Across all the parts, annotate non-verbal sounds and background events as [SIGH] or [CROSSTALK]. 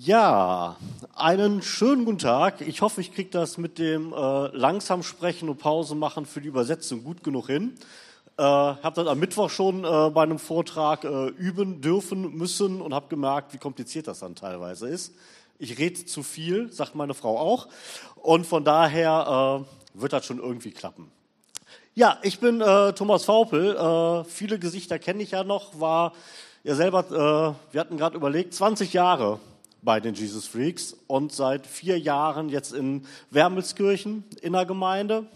Ja, einen schönen guten Tag. Ich hoffe, ich kriege das mit dem äh, langsam sprechen und Pause machen für die Übersetzung gut genug hin. Äh, habe das am Mittwoch schon äh, bei einem Vortrag äh, üben dürfen müssen und habe gemerkt, wie kompliziert das dann teilweise ist. Ich rede zu viel, sagt meine Frau auch. Und von daher äh, wird das schon irgendwie klappen. Ja, ich bin äh, Thomas Vaupel. Äh, viele Gesichter kenne ich ja noch. War ja selber, äh, wir hatten gerade überlegt, 20 Jahre bei den Jesus Freaks und seit vier Jahren jetzt in Wermelskirchen in der Gemeinde.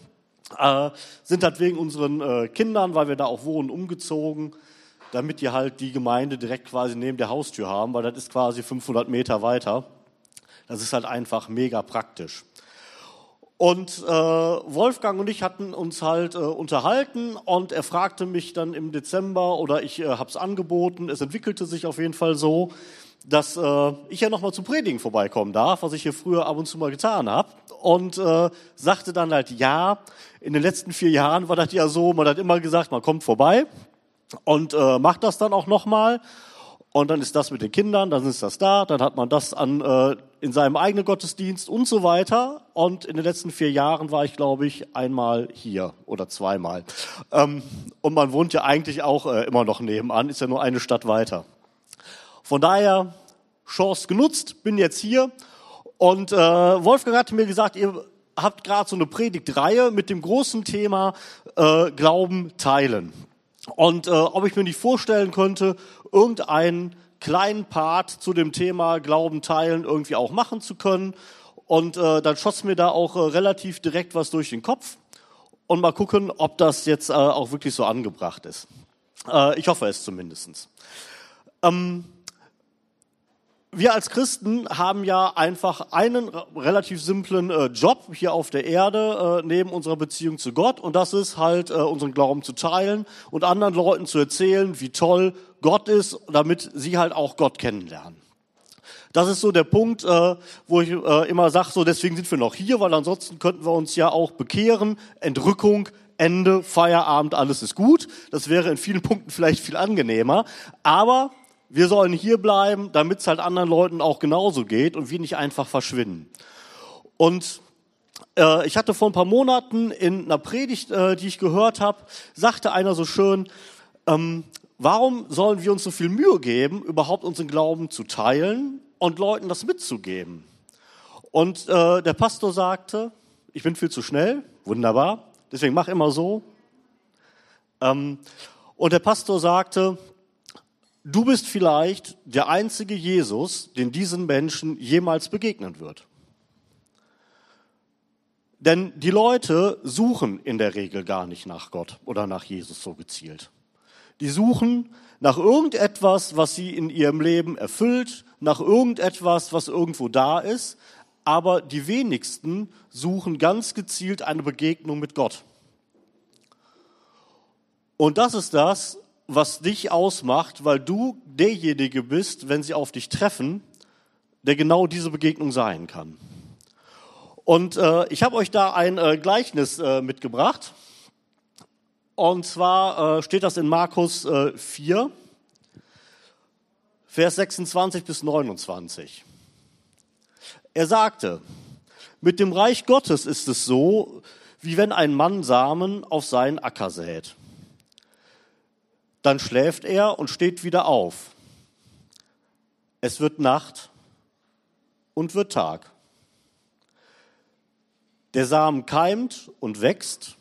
Äh, sind halt wegen unseren äh, Kindern, weil wir da auch wohnen, umgezogen, damit die halt die Gemeinde direkt quasi neben der Haustür haben, weil das ist quasi 500 Meter weiter. Das ist halt einfach mega praktisch. Und äh, Wolfgang und ich hatten uns halt äh, unterhalten und er fragte mich dann im Dezember oder ich äh, habe es angeboten. Es entwickelte sich auf jeden Fall so, dass äh, ich ja nochmal zum Predigen vorbeikommen darf, was ich hier früher ab und zu mal getan habe. Und äh, sagte dann halt, ja, in den letzten vier Jahren war das ja so, man hat immer gesagt, man kommt vorbei und äh, macht das dann auch nochmal. Und dann ist das mit den Kindern, dann ist das da, dann hat man das an, äh, in seinem eigenen Gottesdienst und so weiter. Und in den letzten vier Jahren war ich, glaube ich, einmal hier oder zweimal. Ähm, und man wohnt ja eigentlich auch äh, immer noch nebenan, ist ja nur eine Stadt weiter. Von daher, Chance genutzt, bin jetzt hier. Und äh, Wolfgang hatte mir gesagt, ihr habt gerade so eine Predigtreihe mit dem großen Thema äh, Glauben teilen. Und äh, ob ich mir nicht vorstellen könnte, irgendeinen kleinen Part zu dem Thema Glauben teilen irgendwie auch machen zu können. Und äh, dann schoss mir da auch äh, relativ direkt was durch den Kopf. Und mal gucken, ob das jetzt äh, auch wirklich so angebracht ist. Äh, ich hoffe es zumindestens. Ähm, wir als Christen haben ja einfach einen relativ simplen äh, Job hier auf der Erde äh, neben unserer Beziehung zu Gott und das ist halt äh, unseren Glauben zu teilen und anderen Leuten zu erzählen, wie toll Gott ist, damit sie halt auch Gott kennenlernen. Das ist so der Punkt, äh, wo ich äh, immer sage, so deswegen sind wir noch hier, weil ansonsten könnten wir uns ja auch bekehren, Entrückung, Ende, Feierabend, alles ist gut. Das wäre in vielen [LAUGHS] Punkten vielleicht viel angenehmer, aber wir sollen hier bleiben, damit es halt anderen Leuten auch genauso geht und wir nicht einfach verschwinden. Und äh, ich hatte vor ein paar Monaten in einer Predigt, äh, die ich gehört habe, sagte einer so schön, ähm, warum sollen wir uns so viel Mühe geben, überhaupt unseren Glauben zu teilen und Leuten das mitzugeben? Und äh, der Pastor sagte, ich bin viel zu schnell, wunderbar, deswegen mach immer so. Ähm, und der Pastor sagte, Du bist vielleicht der einzige Jesus, den diesen Menschen jemals begegnen wird. Denn die Leute suchen in der Regel gar nicht nach Gott oder nach Jesus so gezielt. Die suchen nach irgendetwas, was sie in ihrem Leben erfüllt, nach irgendetwas, was irgendwo da ist, aber die wenigsten suchen ganz gezielt eine Begegnung mit Gott. Und das ist das, was dich ausmacht, weil du derjenige bist, wenn sie auf dich treffen, der genau diese Begegnung sein kann. Und äh, ich habe euch da ein äh, Gleichnis äh, mitgebracht. Und zwar äh, steht das in Markus äh, 4, Vers 26 bis 29. Er sagte, mit dem Reich Gottes ist es so, wie wenn ein Mann Samen auf seinen Acker sät. Dann schläft er und steht wieder auf. Es wird Nacht und wird Tag. Der Samen keimt und wächst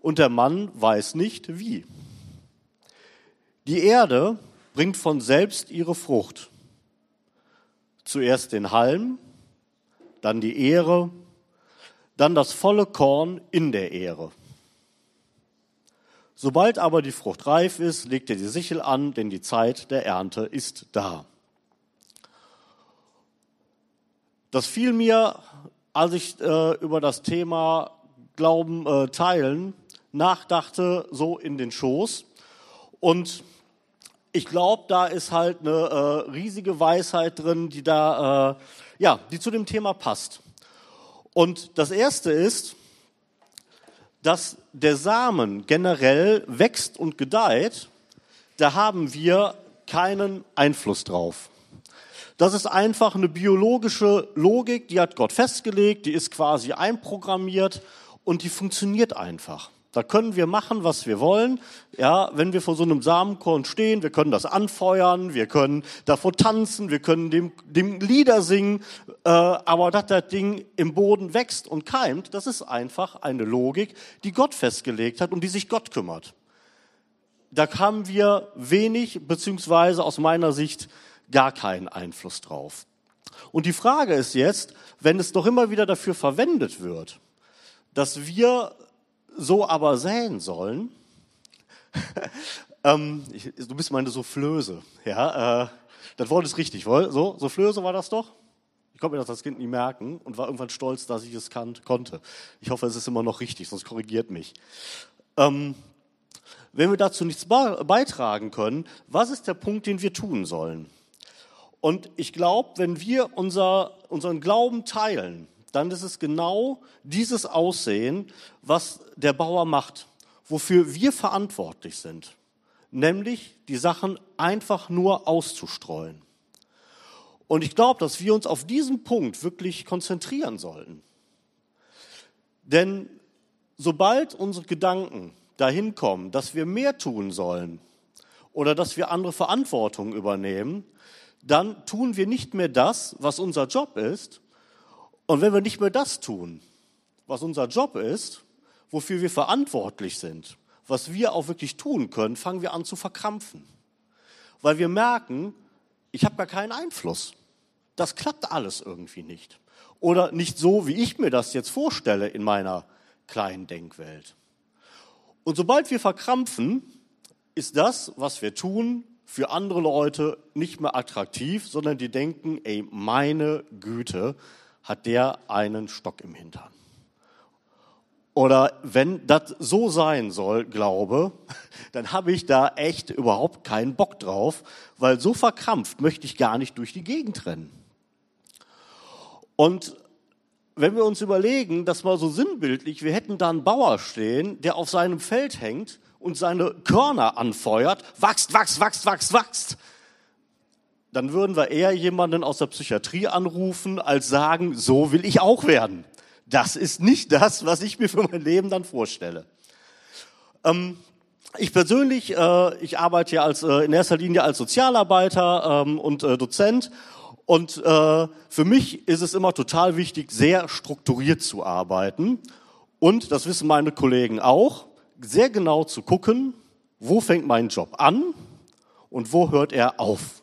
und der Mann weiß nicht wie. Die Erde bringt von selbst ihre Frucht. Zuerst den Halm, dann die Ehre, dann das volle Korn in der Ehre. Sobald aber die Frucht reif ist, legt er die Sichel an, denn die Zeit der Ernte ist da. Das fiel mir, als ich äh, über das Thema Glauben äh, teilen nachdachte, so in den Schoß. Und ich glaube, da ist halt eine äh, riesige Weisheit drin, die da, äh, ja, die zu dem Thema passt. Und das erste ist, dass der Samen generell wächst und gedeiht, da haben wir keinen Einfluss drauf. Das ist einfach eine biologische Logik, die hat Gott festgelegt, die ist quasi einprogrammiert und die funktioniert einfach. Da können wir machen, was wir wollen. Ja, wenn wir vor so einem Samenkorn stehen, wir können das anfeuern, wir können davor tanzen, wir können dem, dem Lieder singen, äh, aber dass das Ding im Boden wächst und keimt, das ist einfach eine Logik, die Gott festgelegt hat und die sich Gott kümmert. Da haben wir wenig, beziehungsweise aus meiner Sicht gar keinen Einfluss drauf. Und die Frage ist jetzt, wenn es doch immer wieder dafür verwendet wird, dass wir so aber säen sollen. [LAUGHS] ähm, ich, du bist meine Soufflöse, ja. Äh, das Wort ist richtig, wohl? So, Soufflöse war das doch? Ich konnte mir das als Kind nie merken und war irgendwann stolz, dass ich es kann, konnte. Ich hoffe, es ist immer noch richtig, sonst korrigiert mich. Ähm, wenn wir dazu nichts beitragen können, was ist der Punkt, den wir tun sollen? Und ich glaube, wenn wir unser, unseren Glauben teilen, dann ist es genau dieses Aussehen, was der Bauer macht, wofür wir verantwortlich sind, nämlich die Sachen einfach nur auszustreuen. Und ich glaube, dass wir uns auf diesen Punkt wirklich konzentrieren sollten. Denn sobald unsere Gedanken dahin kommen, dass wir mehr tun sollen oder dass wir andere Verantwortung übernehmen, dann tun wir nicht mehr das, was unser Job ist, und wenn wir nicht mehr das tun, was unser Job ist, wofür wir verantwortlich sind, was wir auch wirklich tun können, fangen wir an zu verkrampfen. Weil wir merken, ich habe gar keinen Einfluss. Das klappt alles irgendwie nicht. Oder nicht so, wie ich mir das jetzt vorstelle in meiner kleinen Denkwelt. Und sobald wir verkrampfen, ist das, was wir tun, für andere Leute nicht mehr attraktiv, sondern die denken, ey, meine Güte, hat der einen Stock im Hintern. Oder wenn das so sein soll, glaube, [LAUGHS] dann habe ich da echt überhaupt keinen Bock drauf, weil so verkrampft möchte ich gar nicht durch die Gegend rennen. Und wenn wir uns überlegen, das mal so sinnbildlich, wir hätten da einen Bauer stehen, der auf seinem Feld hängt und seine Körner anfeuert, wachst, wachst, wachst, wachst, wachst dann würden wir eher jemanden aus der Psychiatrie anrufen, als sagen, so will ich auch werden. Das ist nicht das, was ich mir für mein Leben dann vorstelle. Ähm, ich persönlich, äh, ich arbeite ja als, äh, in erster Linie als Sozialarbeiter ähm, und äh, Dozent. Und äh, für mich ist es immer total wichtig, sehr strukturiert zu arbeiten. Und, das wissen meine Kollegen auch, sehr genau zu gucken, wo fängt mein Job an und wo hört er auf.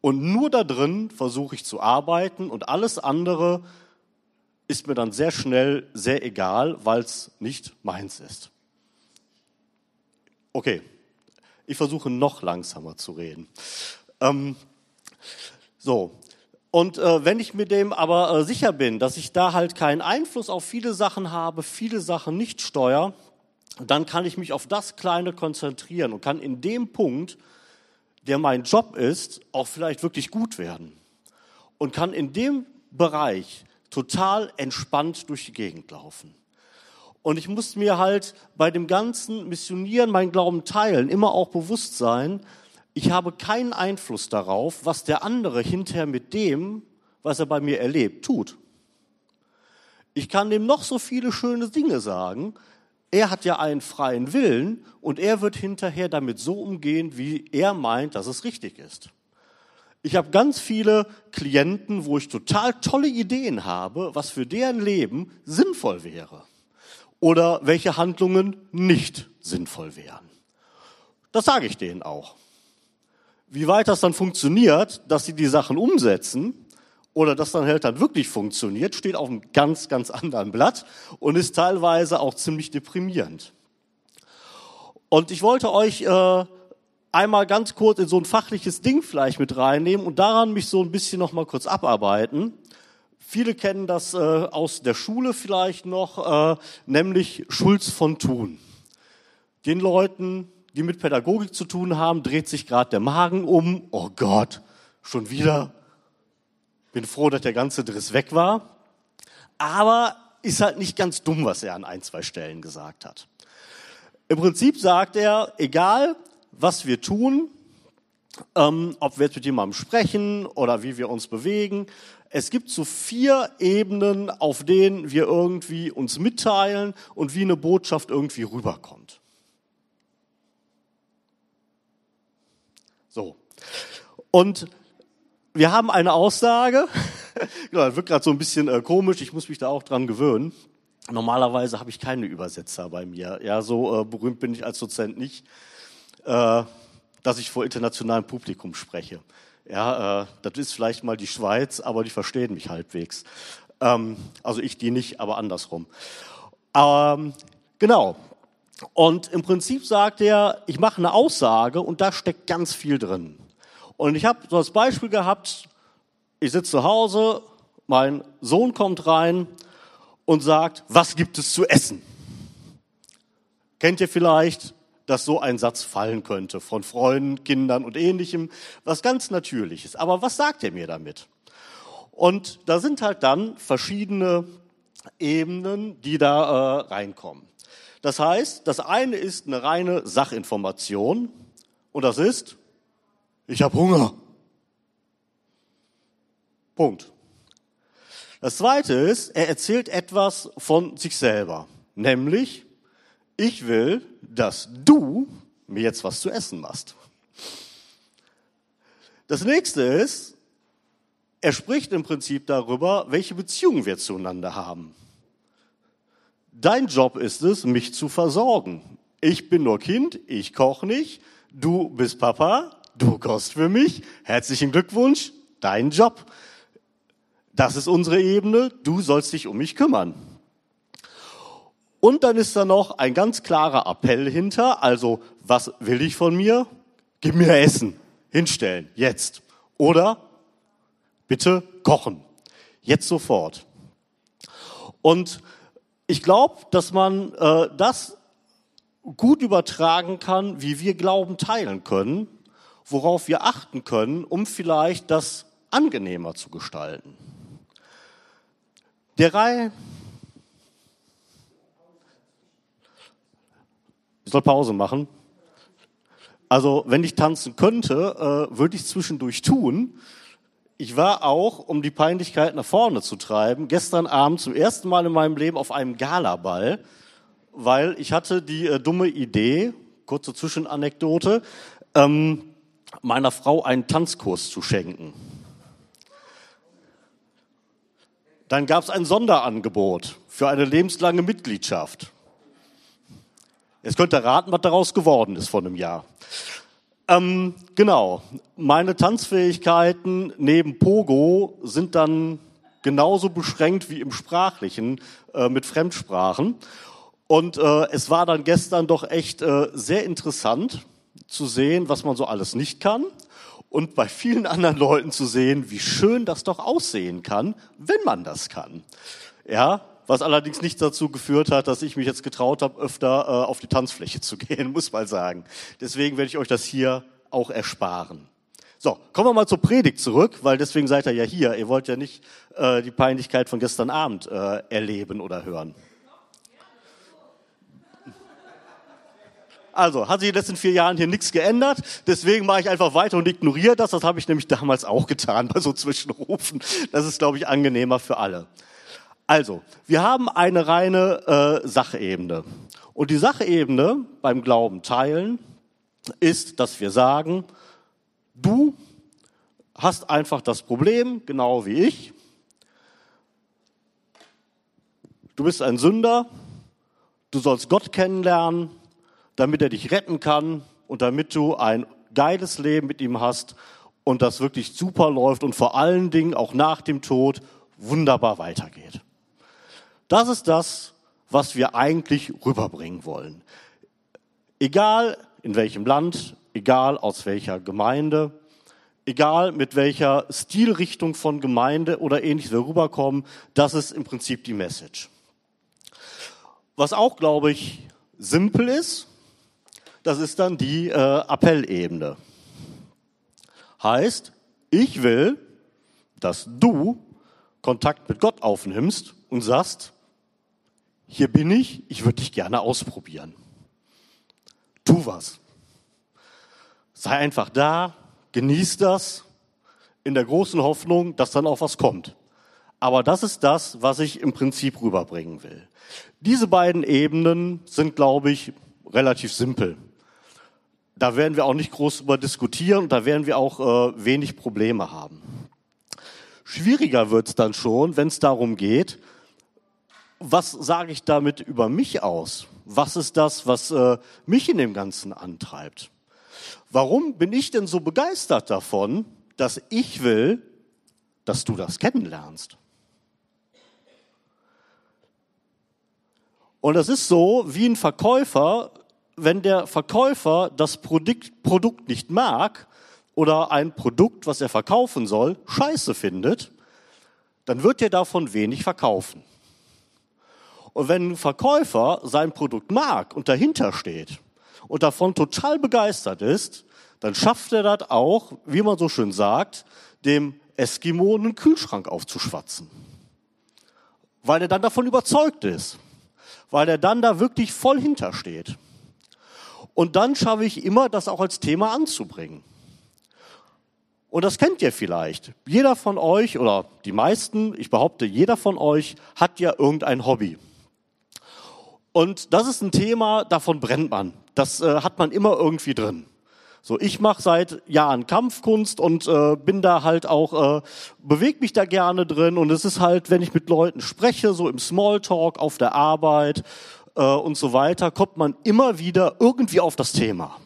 Und nur da drin versuche ich zu arbeiten und alles andere ist mir dann sehr schnell sehr egal, weil es nicht meins ist. Okay, ich versuche noch langsamer zu reden. Ähm, so, und äh, wenn ich mir dem aber äh, sicher bin, dass ich da halt keinen Einfluss auf viele Sachen habe, viele Sachen nicht steuere, dann kann ich mich auf das Kleine konzentrieren und kann in dem Punkt der mein Job ist, auch vielleicht wirklich gut werden und kann in dem Bereich total entspannt durch die Gegend laufen. Und ich muss mir halt bei dem ganzen Missionieren, mein Glauben teilen, immer auch bewusst sein, ich habe keinen Einfluss darauf, was der andere hinterher mit dem, was er bei mir erlebt, tut. Ich kann dem noch so viele schöne Dinge sagen, er hat ja einen freien Willen und er wird hinterher damit so umgehen, wie er meint, dass es richtig ist. Ich habe ganz viele Klienten, wo ich total tolle Ideen habe, was für deren Leben sinnvoll wäre oder welche Handlungen nicht sinnvoll wären. Das sage ich denen auch. Wie weit das dann funktioniert, dass sie die Sachen umsetzen, oder das dann halt dann wirklich funktioniert, steht auf einem ganz, ganz anderen Blatt und ist teilweise auch ziemlich deprimierend. Und ich wollte euch äh, einmal ganz kurz in so ein fachliches Ding vielleicht mit reinnehmen und daran mich so ein bisschen noch mal kurz abarbeiten. Viele kennen das äh, aus der Schule vielleicht noch, äh, nämlich Schulz von Thun. Den Leuten, die mit Pädagogik zu tun haben, dreht sich gerade der Magen um. Oh Gott, schon wieder bin froh, dass der ganze Driss weg war. Aber ist halt nicht ganz dumm, was er an ein, zwei Stellen gesagt hat. Im Prinzip sagt er, egal was wir tun, ähm, ob wir jetzt mit jemandem sprechen oder wie wir uns bewegen. Es gibt so vier Ebenen, auf denen wir irgendwie uns mitteilen und wie eine Botschaft irgendwie rüberkommt. So. Und wir haben eine Aussage, [LAUGHS] genau, wirkt gerade so ein bisschen äh, komisch, ich muss mich da auch dran gewöhnen. Normalerweise habe ich keine Übersetzer bei mir. Ja, so äh, berühmt bin ich als Dozent nicht. Äh, dass ich vor internationalem Publikum spreche. Ja, äh, das ist vielleicht mal die Schweiz, aber die verstehen mich halbwegs. Ähm, also ich die nicht, aber andersrum. Ähm, genau. Und im Prinzip sagt er, ich mache eine Aussage und da steckt ganz viel drin. Und ich habe so das Beispiel gehabt, ich sitze zu Hause, mein Sohn kommt rein und sagt, was gibt es zu essen? Kennt ihr vielleicht dass so ein Satz fallen könnte von Freunden, Kindern und ähnlichem, was ganz natürlich ist. Aber was sagt er mir damit? Und da sind halt dann verschiedene Ebenen, die da äh, reinkommen. Das heißt, das eine ist eine reine Sachinformation und das ist, ich habe Hunger. Punkt. Das zweite ist, er erzählt etwas von sich selber, nämlich, ich will, dass du mir jetzt was zu essen machst. Das nächste ist, er spricht im Prinzip darüber, welche Beziehungen wir zueinander haben. Dein Job ist es, mich zu versorgen. Ich bin nur Kind, ich koche nicht, du bist Papa, du kochst für mich. Herzlichen Glückwunsch, dein Job. Das ist unsere Ebene, du sollst dich um mich kümmern. Und dann ist da noch ein ganz klarer Appell hinter. Also, was will ich von mir? Gib mir Essen. Hinstellen. Jetzt. Oder bitte kochen. Jetzt sofort. Und ich glaube, dass man äh, das gut übertragen kann, wie wir Glauben teilen können, worauf wir achten können, um vielleicht das angenehmer zu gestalten. Der Reihe Ich soll Pause machen. Also, wenn ich tanzen könnte, äh, würde ich zwischendurch tun. Ich war auch, um die Peinlichkeit nach vorne zu treiben, gestern Abend zum ersten Mal in meinem Leben auf einem Galaball, weil ich hatte die äh, dumme Idee, kurze Zwischenanekdote, ähm, meiner Frau einen Tanzkurs zu schenken. Dann gab es ein Sonderangebot für eine lebenslange Mitgliedschaft. Jetzt könnt ihr raten, was daraus geworden ist vor einem Jahr. Ähm, genau, meine Tanzfähigkeiten neben Pogo sind dann genauso beschränkt wie im Sprachlichen äh, mit Fremdsprachen. Und äh, es war dann gestern doch echt äh, sehr interessant zu sehen, was man so alles nicht kann und bei vielen anderen Leuten zu sehen, wie schön das doch aussehen kann, wenn man das kann. Ja, was allerdings nicht dazu geführt hat, dass ich mich jetzt getraut habe, öfter äh, auf die Tanzfläche zu [LAUGHS] gehen, muss man sagen. Deswegen werde ich euch das hier auch ersparen. So, kommen wir mal zur Predigt zurück, weil deswegen seid ihr ja hier. Ihr wollt ja nicht äh, die Peinlichkeit von gestern Abend äh, erleben oder hören. Also, hat sich in den letzten vier Jahren hier nichts geändert. Deswegen mache ich einfach weiter und ignoriere das. Das habe ich nämlich damals auch getan [LAUGHS] bei so Zwischenrufen. Das ist, glaube ich, angenehmer für alle. Also, wir haben eine reine äh, Sachebene. Und die Sachebene beim Glauben teilen ist, dass wir sagen, du hast einfach das Problem, genau wie ich. Du bist ein Sünder, du sollst Gott kennenlernen, damit er dich retten kann und damit du ein geiles Leben mit ihm hast und das wirklich super läuft und vor allen Dingen auch nach dem Tod wunderbar weitergeht. Das ist das, was wir eigentlich rüberbringen wollen. Egal in welchem Land, egal aus welcher Gemeinde, egal mit welcher Stilrichtung von Gemeinde oder ähnliches wir rüberkommen, das ist im Prinzip die Message. Was auch, glaube ich, simpel ist, das ist dann die äh, Appellebene. Heißt, ich will, dass du Kontakt mit Gott aufnimmst und sagst, hier bin ich, ich würde dich gerne ausprobieren. Tu was. Sei einfach da, genießt das in der großen Hoffnung, dass dann auch was kommt. Aber das ist das, was ich im Prinzip rüberbringen will. Diese beiden Ebenen sind, glaube ich, relativ simpel. Da werden wir auch nicht groß über diskutieren und da werden wir auch äh, wenig Probleme haben. Schwieriger wird es dann schon, wenn es darum geht, was sage ich damit über mich aus? Was ist das, was äh, mich in dem Ganzen antreibt? Warum bin ich denn so begeistert davon, dass ich will, dass du das kennenlernst? Und es ist so, wie ein Verkäufer, wenn der Verkäufer das Produkt, Produkt nicht mag oder ein Produkt, was er verkaufen soll, scheiße findet, dann wird er davon wenig verkaufen. Und wenn ein Verkäufer sein Produkt mag und dahinter steht und davon total begeistert ist, dann schafft er das auch, wie man so schön sagt, dem Eskimo einen Kühlschrank aufzuschwatzen. Weil er dann davon überzeugt ist weil er dann da wirklich voll hintersteht. Und dann schaffe ich immer, das auch als Thema anzubringen. Und das kennt ihr vielleicht. Jeder von euch oder die meisten, ich behaupte, jeder von euch hat ja irgendein Hobby. Und das ist ein Thema, davon brennt man. Das äh, hat man immer irgendwie drin. So, ich mache seit Jahren Kampfkunst und äh, bin da halt auch, äh, bewege mich da gerne drin. Und es ist halt, wenn ich mit Leuten spreche, so im Smalltalk, auf der Arbeit äh, und so weiter, kommt man immer wieder irgendwie auf das Thema.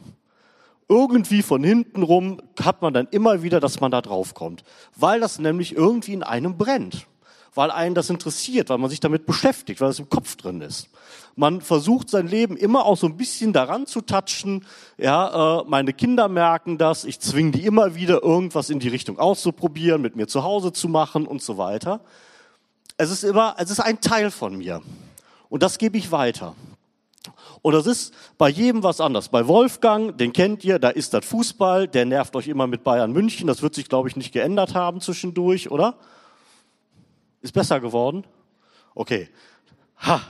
Irgendwie von hinten rum hat man dann immer wieder, dass man da drauf kommt. Weil das nämlich irgendwie in einem brennt weil einen das interessiert, weil man sich damit beschäftigt, weil es im Kopf drin ist. Man versucht sein Leben immer auch so ein bisschen daran zu touchen. Ja, äh, meine Kinder merken das. Ich zwinge die immer wieder, irgendwas in die Richtung auszuprobieren, mit mir zu Hause zu machen und so weiter. Es ist immer, es ist ein Teil von mir. Und das gebe ich weiter. Und das ist bei jedem was anders. Bei Wolfgang, den kennt ihr, da ist das Fußball, der nervt euch immer mit Bayern München. Das wird sich, glaube ich, nicht geändert haben zwischendurch, oder? Ist besser geworden? Okay. Ha,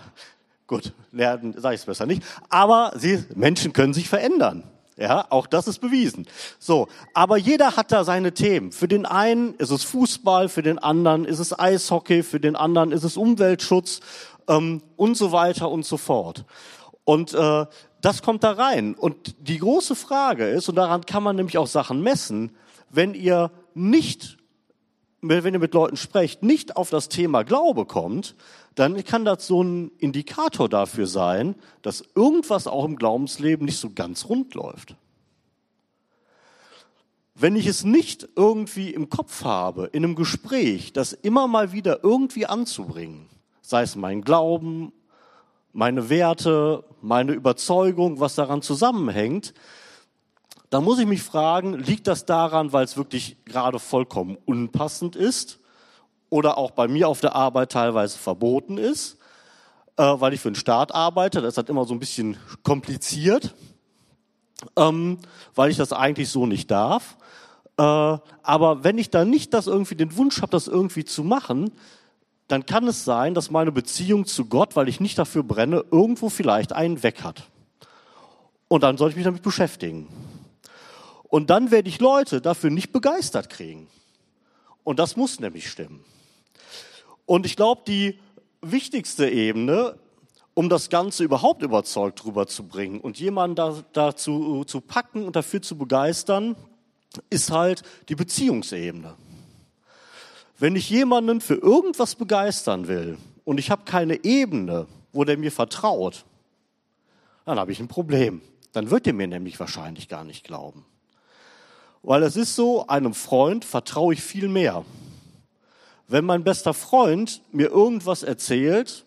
gut, lernen sage ich es besser nicht. Aber sie, Menschen können sich verändern. Ja, auch das ist bewiesen. So, aber jeder hat da seine Themen. Für den einen ist es Fußball, für den anderen ist es Eishockey, für den anderen ist es Umweltschutz ähm, und so weiter und so fort. Und äh, das kommt da rein. Und die große Frage ist, und daran kann man nämlich auch Sachen messen, wenn ihr nicht wenn ihr mit Leuten sprecht, nicht auf das Thema Glaube kommt, dann kann das so ein Indikator dafür sein, dass irgendwas auch im Glaubensleben nicht so ganz rund läuft. Wenn ich es nicht irgendwie im Kopf habe, in einem Gespräch, das immer mal wieder irgendwie anzubringen, sei es mein Glauben, meine Werte, meine Überzeugung, was daran zusammenhängt, da muss ich mich fragen, liegt das daran, weil es wirklich gerade vollkommen unpassend ist oder auch bei mir auf der Arbeit teilweise verboten ist, äh, weil ich für den Staat arbeite, das ist halt immer so ein bisschen kompliziert, ähm, weil ich das eigentlich so nicht darf. Äh, aber wenn ich dann nicht das irgendwie den Wunsch habe, das irgendwie zu machen, dann kann es sein, dass meine Beziehung zu Gott, weil ich nicht dafür brenne, irgendwo vielleicht einen weg hat. Und dann sollte ich mich damit beschäftigen. Und dann werde ich Leute dafür nicht begeistert kriegen. Und das muss nämlich stimmen. Und ich glaube, die wichtigste Ebene, um das Ganze überhaupt überzeugt rüberzubringen und jemanden da, dazu zu packen und dafür zu begeistern, ist halt die Beziehungsebene. Wenn ich jemanden für irgendwas begeistern will und ich habe keine Ebene, wo der mir vertraut, dann habe ich ein Problem. Dann wird er mir nämlich wahrscheinlich gar nicht glauben. Weil es ist so, einem Freund vertraue ich viel mehr. Wenn mein bester Freund mir irgendwas erzählt,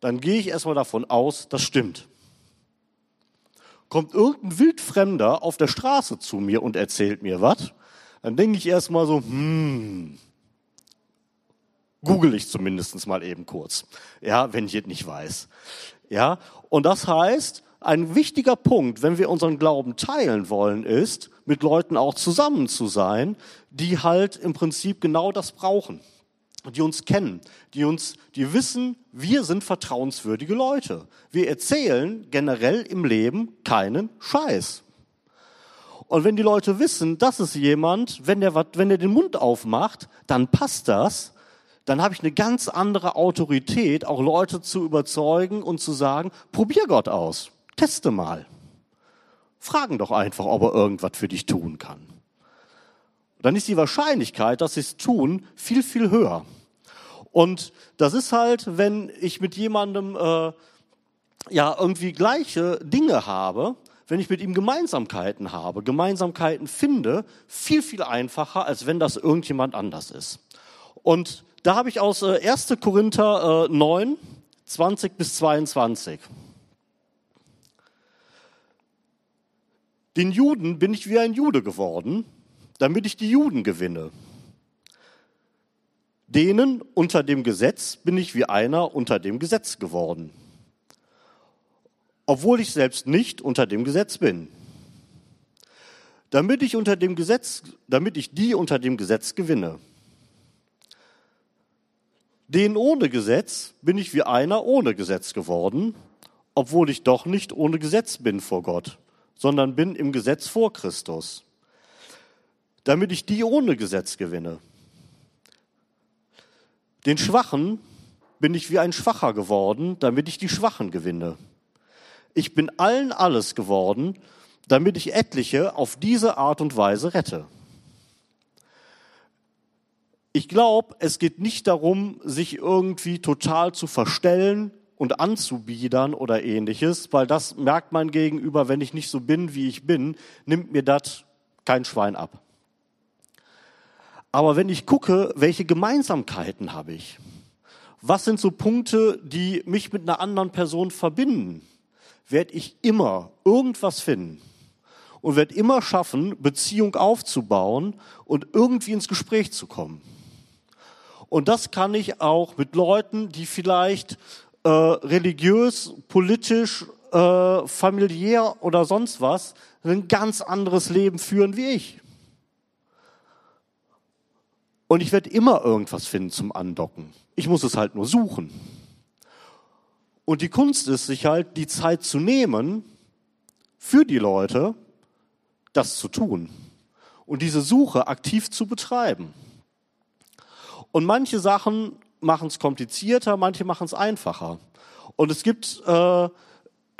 dann gehe ich erstmal davon aus, das stimmt. Kommt irgendein Wildfremder auf der Straße zu mir und erzählt mir was, dann denke ich erstmal so, hm, google ich zumindest mal eben kurz. Ja, wenn ich es nicht weiß. Ja, und das heißt, ein wichtiger Punkt, wenn wir unseren Glauben teilen wollen, ist, mit Leuten auch zusammen zu sein, die halt im Prinzip genau das brauchen, die uns kennen, die uns, die wissen, wir sind vertrauenswürdige Leute. Wir erzählen generell im Leben keinen Scheiß. Und wenn die Leute wissen, das ist jemand, wenn der, wenn der den Mund aufmacht, dann passt das, dann habe ich eine ganz andere Autorität, auch Leute zu überzeugen und zu sagen, probier Gott aus, teste mal. Fragen doch einfach, ob er irgendwas für dich tun kann. Dann ist die Wahrscheinlichkeit, dass sie es tun, viel, viel höher. Und das ist halt, wenn ich mit jemandem äh, ja irgendwie gleiche Dinge habe, wenn ich mit ihm Gemeinsamkeiten habe, Gemeinsamkeiten finde, viel, viel einfacher, als wenn das irgendjemand anders ist. Und da habe ich aus äh, 1. Korinther äh, 9, 20 bis 22. Den Juden bin ich wie ein Jude geworden, damit ich die Juden gewinne. Denen unter dem Gesetz bin ich wie einer unter dem Gesetz geworden, obwohl ich selbst nicht unter dem Gesetz bin. Damit ich unter dem Gesetz, damit ich die unter dem Gesetz gewinne. Den ohne Gesetz bin ich wie einer ohne Gesetz geworden, obwohl ich doch nicht ohne Gesetz bin vor Gott, sondern bin im Gesetz vor Christus, damit ich die ohne Gesetz gewinne. Den Schwachen bin ich wie ein Schwacher geworden, damit ich die Schwachen gewinne. Ich bin allen alles geworden, damit ich etliche auf diese Art und Weise rette. Ich glaube, es geht nicht darum, sich irgendwie total zu verstellen und anzubiedern oder ähnliches, weil das merkt man gegenüber, wenn ich nicht so bin, wie ich bin, nimmt mir das kein Schwein ab. Aber wenn ich gucke, welche Gemeinsamkeiten habe ich? Was sind so Punkte, die mich mit einer anderen Person verbinden? Werde ich immer irgendwas finden und werde immer schaffen, Beziehung aufzubauen und irgendwie ins Gespräch zu kommen. Und das kann ich auch mit Leuten, die vielleicht äh, religiös, politisch, äh, familiär oder sonst was ein ganz anderes Leben führen wie ich. Und ich werde immer irgendwas finden zum Andocken. Ich muss es halt nur suchen. Und die Kunst ist, sich halt die Zeit zu nehmen, für die Leute das zu tun und diese Suche aktiv zu betreiben. Und manche Sachen machen es komplizierter, manche machen es einfacher. Und es gibt äh,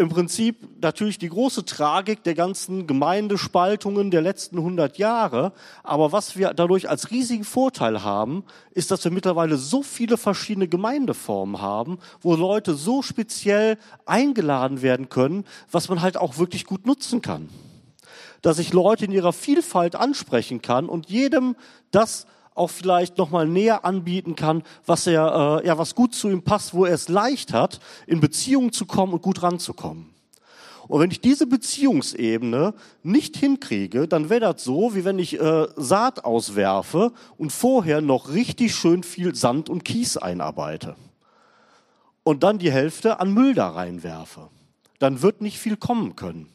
im Prinzip natürlich die große Tragik der ganzen Gemeindespaltungen der letzten 100 Jahre. Aber was wir dadurch als riesigen Vorteil haben, ist, dass wir mittlerweile so viele verschiedene Gemeindeformen haben, wo Leute so speziell eingeladen werden können, was man halt auch wirklich gut nutzen kann. Dass ich Leute in ihrer Vielfalt ansprechen kann und jedem das auch vielleicht noch mal näher anbieten kann, was er äh, ja was gut zu ihm passt, wo er es leicht hat, in Beziehung zu kommen und gut ranzukommen. Und wenn ich diese Beziehungsebene nicht hinkriege, dann wäre das so, wie wenn ich äh, Saat auswerfe und vorher noch richtig schön viel Sand und Kies einarbeite. Und dann die Hälfte an Müll da reinwerfe. Dann wird nicht viel kommen können.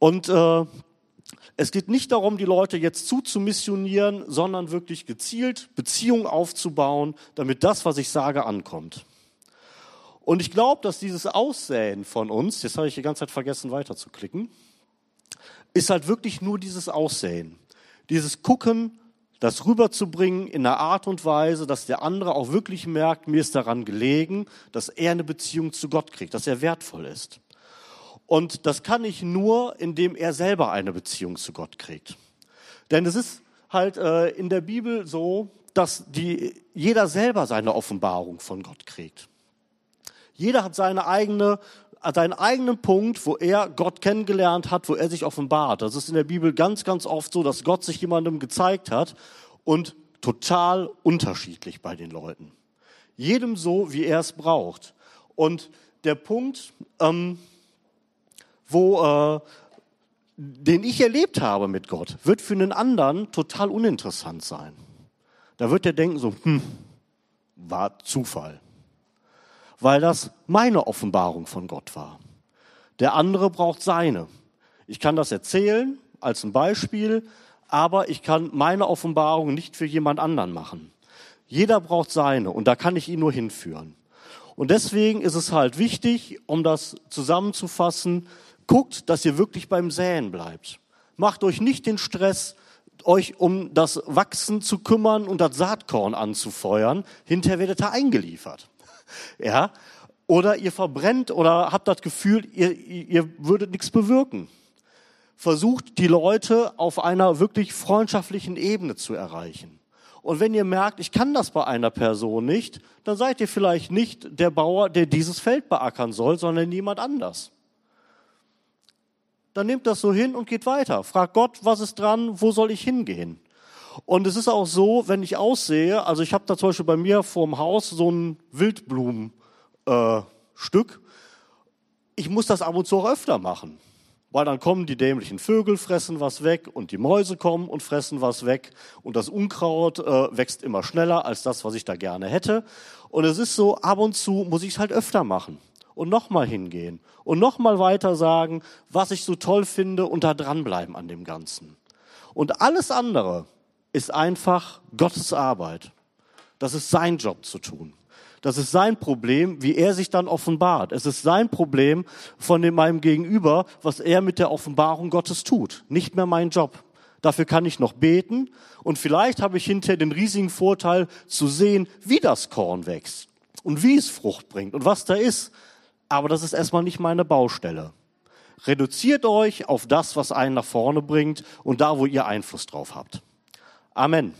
Und äh, es geht nicht darum, die Leute jetzt zuzumissionieren, sondern wirklich gezielt Beziehungen aufzubauen, damit das, was ich sage, ankommt. Und ich glaube, dass dieses Aussäen von uns, jetzt habe ich die ganze Zeit vergessen weiterzuklicken, ist halt wirklich nur dieses Aussäen. Dieses Gucken, das rüberzubringen in einer Art und Weise, dass der andere auch wirklich merkt, mir ist daran gelegen, dass er eine Beziehung zu Gott kriegt, dass er wertvoll ist. Und das kann ich nur, indem er selber eine Beziehung zu Gott kriegt. Denn es ist halt äh, in der Bibel so, dass die, jeder selber seine Offenbarung von Gott kriegt. Jeder hat seine eigene, seinen eigenen Punkt, wo er Gott kennengelernt hat, wo er sich offenbart. Das ist in der Bibel ganz, ganz oft so, dass Gott sich jemandem gezeigt hat und total unterschiedlich bei den Leuten. Jedem so, wie er es braucht. Und der Punkt, ähm, wo, äh, den ich erlebt habe mit Gott, wird für einen anderen total uninteressant sein. Da wird er denken so, hm, war Zufall. Weil das meine Offenbarung von Gott war. Der andere braucht seine. Ich kann das erzählen als ein Beispiel, aber ich kann meine Offenbarung nicht für jemand anderen machen. Jeder braucht seine und da kann ich ihn nur hinführen. Und deswegen ist es halt wichtig, um das zusammenzufassen, guckt, dass ihr wirklich beim Säen bleibt. Macht euch nicht den Stress, euch um das Wachsen zu kümmern und das Saatkorn anzufeuern. Hinterher werdet ihr eingeliefert. [LAUGHS] Ja? Oder ihr verbrennt oder habt das Gefühl, ihr, ihr würdet nichts bewirken. Versucht die Leute auf einer wirklich freundschaftlichen Ebene zu erreichen. Und wenn ihr merkt, ich kann das bei einer Person nicht, dann seid ihr vielleicht nicht der Bauer, der dieses Feld beackern soll, sondern jemand anders. Dann nehmt das so hin und geht weiter. Fragt Gott, was ist dran, wo soll ich hingehen? Und es ist auch so, wenn ich aussehe, also ich habe da zum Beispiel bei mir vorm Haus so ein Wildblumenstück. Äh, ich muss das ab und zu auch öfter machen weil dann kommen die dämlichen Vögel, fressen was weg und die Mäuse kommen und fressen was weg und das Unkraut äh, wächst immer schneller als das, was ich da gerne hätte. Und es ist so, ab und zu muss ich es halt öfter machen und nochmal hingehen und nochmal weiter sagen, was ich so toll finde und da dranbleiben an dem Ganzen. Und alles andere ist einfach Gottes Arbeit. Das ist sein Job zu tun. Das ist sein Problem, wie er sich dann offenbart. Es ist sein Problem von dem, meinem Gegenüber, was er mit der Offenbarung Gottes tut. Nicht mehr mein Job. Dafür kann ich noch beten und vielleicht habe ich hinterher den riesigen Vorteil zu sehen, wie das Korn wächst und wie es Frucht bringt und was da ist. Aber das ist erstmal nicht meine Baustelle. Reduziert euch auf das, was einen nach vorne bringt und da, wo ihr Einfluss drauf habt. Amen.